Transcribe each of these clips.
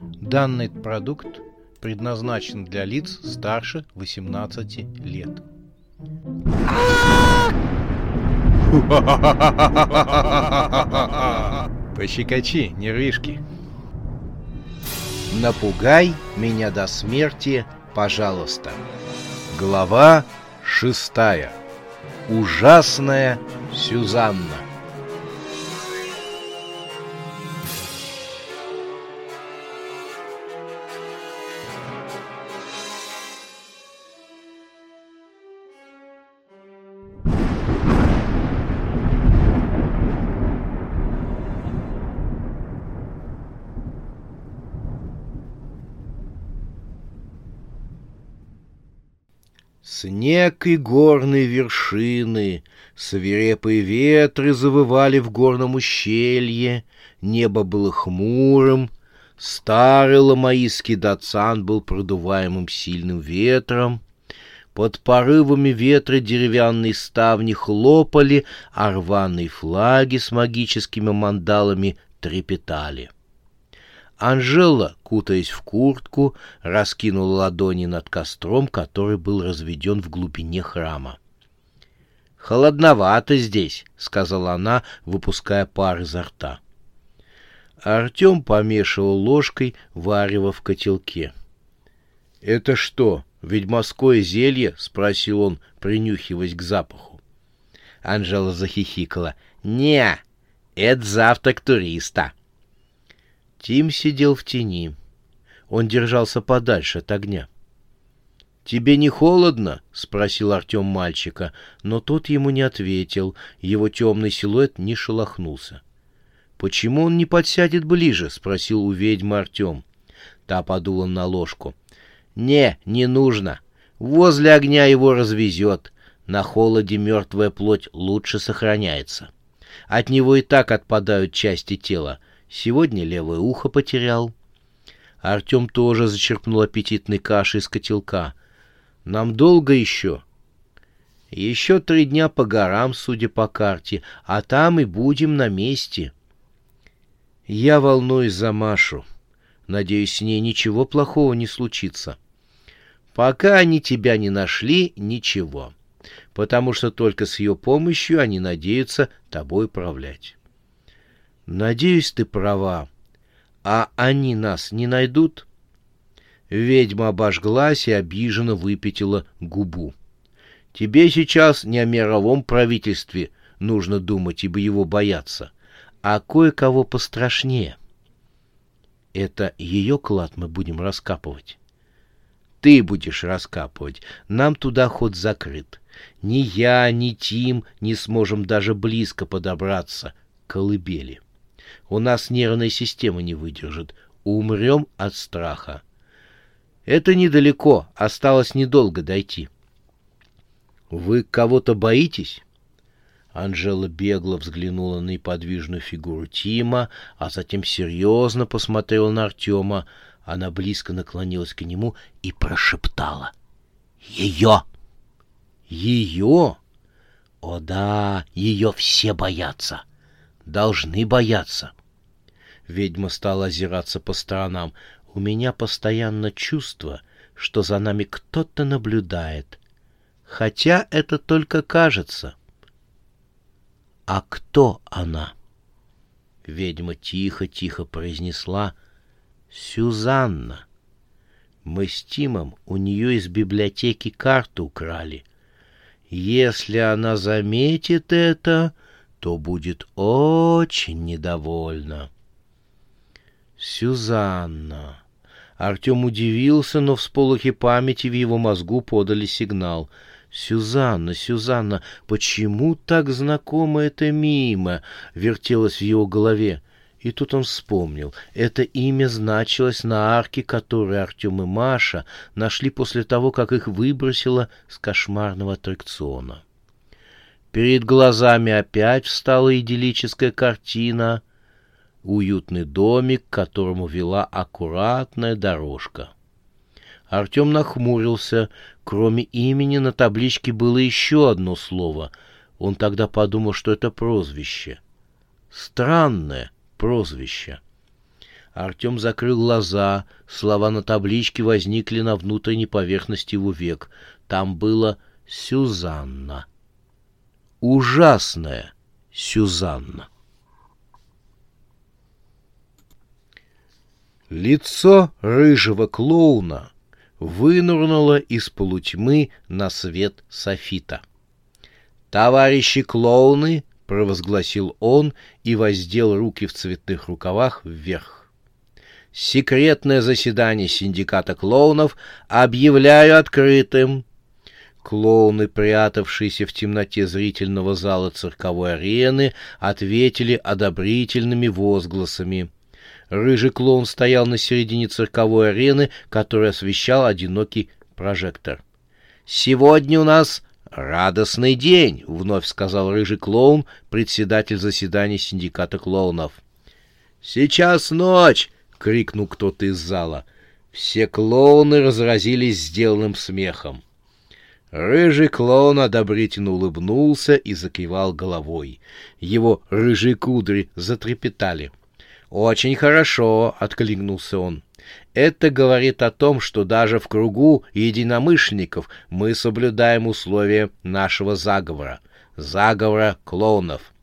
Данный продукт предназначен для лиц старше 18 лет. Пощекочи, нервишки. Напугай меня до смерти, пожалуйста. Глава шестая. Ужасная Сюзанна. Снег и горные вершины, свирепые ветры завывали в горном ущелье, небо было хмурым, старый ламаистский датсан был продуваемым сильным ветром, под порывами ветра деревянные ставни хлопали, а рваные флаги с магическими мандалами трепетали. Анжела, кутаясь в куртку, раскинула ладони над костром, который был разведен в глубине храма. «Холодновато здесь», — сказала она, выпуская пар изо рта. Артем помешивал ложкой варево в котелке. «Это что, ведьмовское зелье?» — спросил он, принюхиваясь к запаху. Анжела захихикала. «Не, это завтрак туриста». Тим сидел в тени. Он держался подальше от огня. «Тебе не холодно?» — спросил Артем мальчика, но тот ему не ответил, его темный силуэт не шелохнулся. «Почему он не подсядет ближе?» — спросил у ведьмы Артем. Та подула на ложку. «Не, не нужно. Возле огня его развезет. На холоде мертвая плоть лучше сохраняется. От него и так отпадают части тела. Сегодня левое ухо потерял. Артем тоже зачерпнул аппетитной каши из котелка. Нам долго еще? Еще три дня по горам, судя по карте, а там и будем на месте. Я волнуюсь за Машу. Надеюсь, с ней ничего плохого не случится. Пока они тебя не нашли, ничего. Потому что только с ее помощью они надеются тобой управлять. Надеюсь, ты права. А они нас не найдут? Ведьма обожглась и обиженно выпятила губу. Тебе сейчас не о мировом правительстве нужно думать, ибо его бояться, а кое-кого пострашнее. Это ее клад мы будем раскапывать. Ты будешь раскапывать. Нам туда ход закрыт. Ни я, ни Тим не сможем даже близко подобраться к колыбели. У нас нервная система не выдержит. Умрем от страха. Это недалеко, осталось недолго дойти. Вы кого-то боитесь? Анжела бегло взглянула на неподвижную фигуру Тима, а затем серьезно посмотрела на Артема. Она близко наклонилась к нему и прошептала. «Ее!» «Ее?» «О да, ее все боятся!» Должны бояться. Ведьма стала озираться по сторонам. У меня постоянно чувство, что за нами кто-то наблюдает. Хотя это только кажется. А кто она? Ведьма тихо-тихо произнесла «Сюзанна». Мы с Тимом у нее из библиотеки карту украли. Если она заметит это, то будет очень недовольна. Сюзанна. Артем удивился, но всполохи памяти в его мозгу подали сигнал. «Сюзанна, Сюзанна, почему так знакомо это мимо?» — вертелось в его голове. И тут он вспомнил. Это имя значилось на арке, которую Артем и Маша нашли после того, как их выбросило с кошмарного аттракциона. Перед глазами опять встала идиллическая картина. Уютный домик, к которому вела аккуратная дорожка. Артем нахмурился. Кроме имени на табличке было еще одно слово. Он тогда подумал, что это прозвище. Странное прозвище. Артем закрыл глаза, слова на табличке возникли на внутренней поверхности его век. Там было «Сюзанна». Ужасная Сюзанна. Лицо рыжего клоуна вынурнуло из полутьмы на свет софита. «Товарищи клоуны!» — провозгласил он и воздел руки в цветных рукавах вверх. «Секретное заседание синдиката клоунов объявляю открытым!» Клоуны, прятавшиеся в темноте зрительного зала цирковой арены, ответили одобрительными возгласами — Рыжий клоун стоял на середине цирковой арены, которую освещал одинокий прожектор. «Сегодня у нас радостный день», — вновь сказал рыжий клоун, председатель заседания синдиката клоунов. «Сейчас ночь!» — крикнул кто-то из зала. Все клоуны разразились сделанным смехом. Рыжий клоун одобрительно улыбнулся и закивал головой. Его рыжие кудри затрепетали. — «Очень хорошо», — откликнулся он. «Это говорит о том, что даже в кругу единомышленников мы соблюдаем условия нашего заговора, заговора клоунов.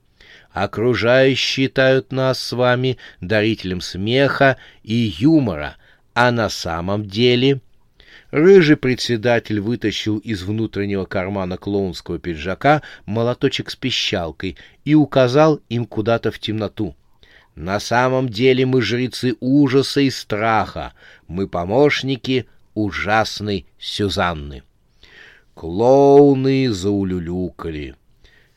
Окружающие считают нас с вами дарителем смеха и юмора, а на самом деле...» Рыжий председатель вытащил из внутреннего кармана клоунского пиджака молоточек с пищалкой и указал им куда-то в темноту. На самом деле мы жрецы ужаса и страха, мы помощники ужасной Сюзанны. Клоуны заулюлюкали.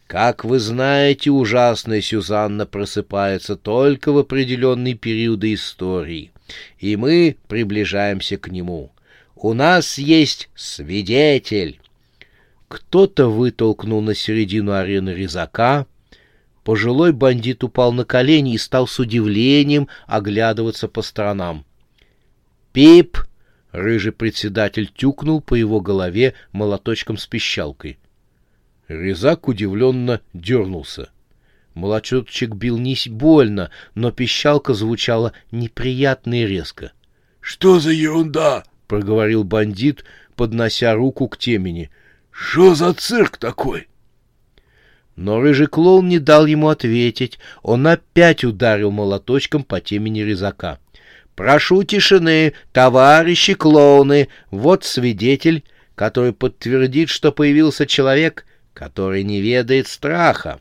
Как вы знаете, ужасная Сюзанна просыпается только в определенные периоды истории, и мы приближаемся к нему. У нас есть свидетель. Кто-то вытолкнул на середину арены резака, Пожилой бандит упал на колени и стал с удивлением оглядываться по сторонам. «Пип!» — рыжий председатель тюкнул по его голове молоточком с пищалкой. Резак удивленно дернулся. Молоточек бил не больно, но пищалка звучала неприятно и резко. — Что за ерунда? — проговорил бандит, поднося руку к темени. — Что за цирк такой? — но рыжий клоун не дал ему ответить. Он опять ударил молоточком по темени резака. «Прошу тишины, товарищи клоуны! Вот свидетель, который подтвердит, что появился человек, который не ведает страха».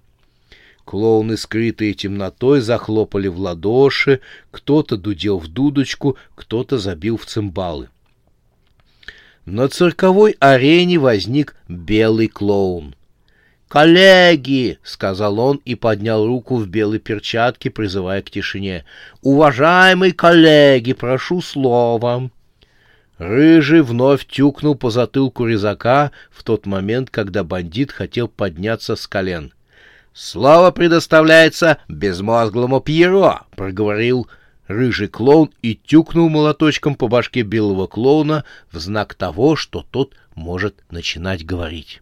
Клоуны, скрытые темнотой, захлопали в ладоши, кто-то дудел в дудочку, кто-то забил в цимбалы. На цирковой арене возник белый клоун — «Коллеги!» — сказал он и поднял руку в белой перчатке, призывая к тишине. «Уважаемые коллеги, прошу слова!» Рыжий вновь тюкнул по затылку резака в тот момент, когда бандит хотел подняться с колен. «Слово предоставляется безмозглому Пьеро!» — проговорил рыжий клоун и тюкнул молоточком по башке белого клоуна в знак того, что тот может начинать говорить.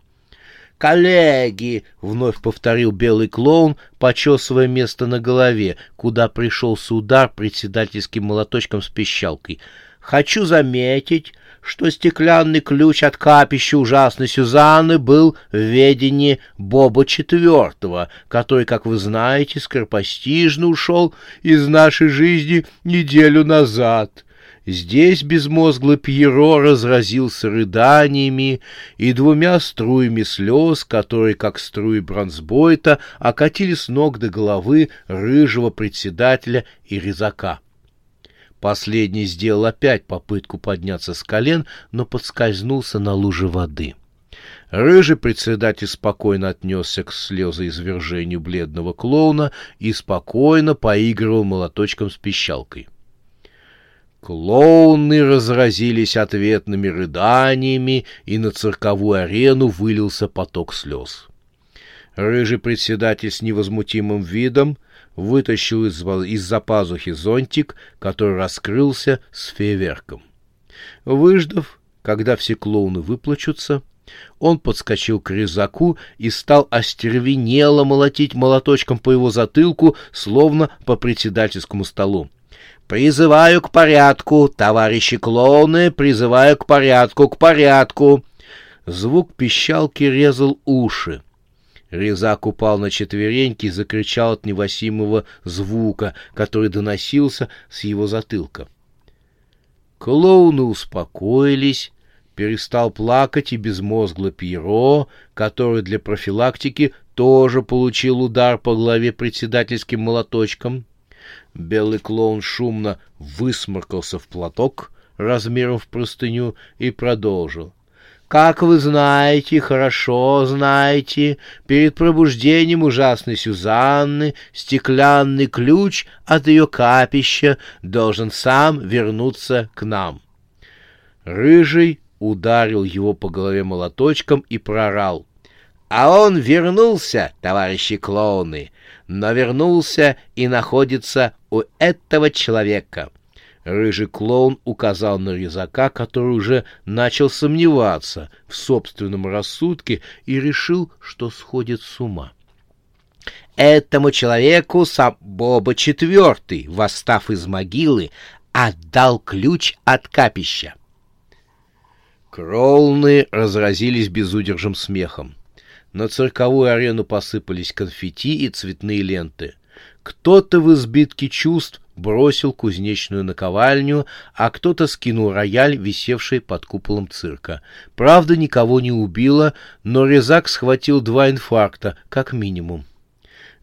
«Коллеги!» — вновь повторил белый клоун, почесывая место на голове, куда пришелся удар председательским молоточком с пищалкой. «Хочу заметить, что стеклянный ключ от капища ужасной Сюзанны был в ведении Боба Четвертого, который, как вы знаете, скоропостижно ушел из нашей жизни неделю назад». Здесь безмозглый Пьеро разразился рыданиями и двумя струями слез, которые, как струи бронзбойта, окатили с ног до головы рыжего председателя и резака. Последний сделал опять попытку подняться с колен, но подскользнулся на луже воды. Рыжий председатель спокойно отнесся к слезоизвержению бледного клоуна и спокойно поигрывал молоточком с пищалкой. Клоуны разразились ответными рыданиями, и на цирковую арену вылился поток слез. Рыжий председатель с невозмутимым видом вытащил из-за из пазухи зонтик, который раскрылся с фейверком. Выждав, когда все клоуны выплачутся, он подскочил к резаку и стал остервенело молотить молоточком по его затылку, словно по председательскому столу. Призываю к порядку, товарищи клоуны, призываю к порядку, к порядку. Звук пищалки резал уши. Резак упал на четвереньки и закричал от невосимого звука, который доносился с его затылка. Клоуны успокоились, перестал плакать и безмозгло Пьеро, который для профилактики тоже получил удар по голове председательским молоточком. Белый клоун шумно высморкался в платок размером в простыню и продолжил. Как вы знаете, хорошо знаете, перед пробуждением ужасной Сюзанны стеклянный ключ от ее капища должен сам вернуться к нам. Рыжий ударил его по голове молоточком и прорал. А он вернулся, товарищи клоуны, но вернулся и находится у этого человека. Рыжий клоун указал на резака, который уже начал сомневаться в собственном рассудке и решил, что сходит с ума. Этому человеку сам Боба Четвертый, восстав из могилы, отдал ключ от капища. Кроулны разразились безудержным смехом. На цирковую арену посыпались конфетти и цветные ленты. Кто-то в избитке чувств бросил кузнечную наковальню, а кто-то скинул рояль, висевший под куполом цирка. Правда, никого не убило, но резак схватил два инфаркта, как минимум.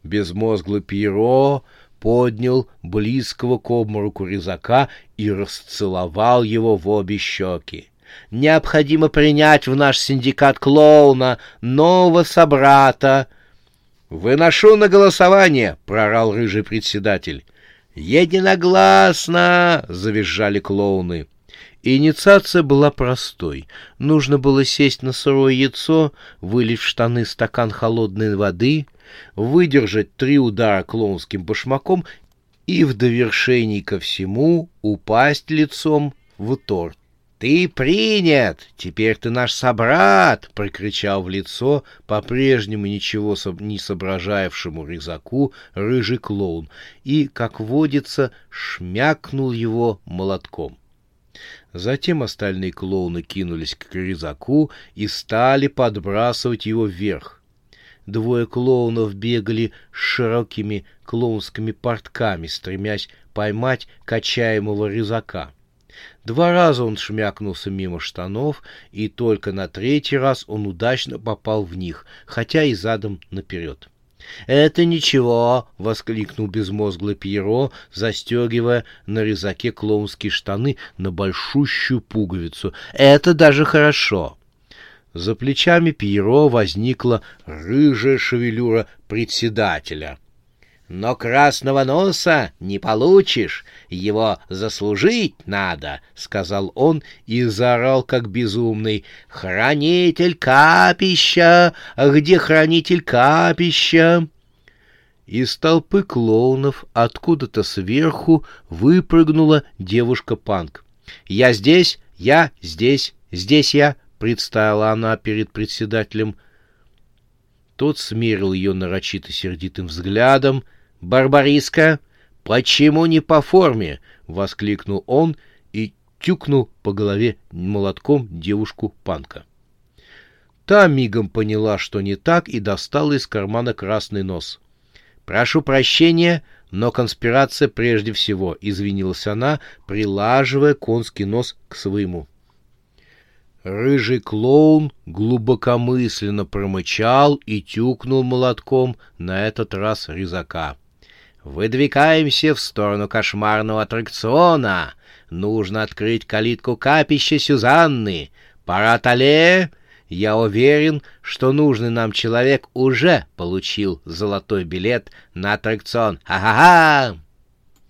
Безмозглый Пьеро поднял близкого к обмороку резака и расцеловал его в обе щеки. Необходимо принять в наш синдикат клоуна нового собрата. «Выношу на голосование!» — прорал рыжий председатель. «Единогласно!» — завизжали клоуны. Инициация была простой. Нужно было сесть на сырое яйцо, вылить в штаны стакан холодной воды, выдержать три удара клоунским башмаком и в довершении ко всему упасть лицом в торт. «Ты принят! Теперь ты наш собрат!» — прокричал в лицо по-прежнему ничего не соображавшему резаку рыжий клоун и, как водится, шмякнул его молотком. Затем остальные клоуны кинулись к резаку и стали подбрасывать его вверх. Двое клоунов бегали с широкими клоунскими портками, стремясь поймать качаемого резака. Два раза он шмякнулся мимо штанов, и только на третий раз он удачно попал в них, хотя и задом наперед. «Это ничего!» — воскликнул безмозглый Пьеро, застегивая на резаке клоунские штаны на большущую пуговицу. «Это даже хорошо!» За плечами Пьеро возникла рыжая шевелюра председателя — но красного носа не получишь, его заслужить надо, — сказал он и заорал, как безумный. — Хранитель капища! Где хранитель капища? Из толпы клоунов откуда-то сверху выпрыгнула девушка-панк. — Я здесь, я здесь, здесь я, — представила она перед председателем. Тот смерил ее нарочито сердитым взглядом — Барбариска, почему не по форме? воскликнул он и тюкнул по голове молотком девушку Панка. Та мигом поняла, что не так, и достала из кармана красный нос. «Прошу прощения, но конспирация прежде всего», — извинилась она, прилаживая конский нос к своему. Рыжий клоун глубокомысленно промычал и тюкнул молотком на этот раз резака. Выдвигаемся в сторону кошмарного аттракциона. Нужно открыть калитку капища Сюзанны. Пора Тале. Я уверен, что нужный нам человек уже получил золотой билет на аттракцион. Ха-ха-ха!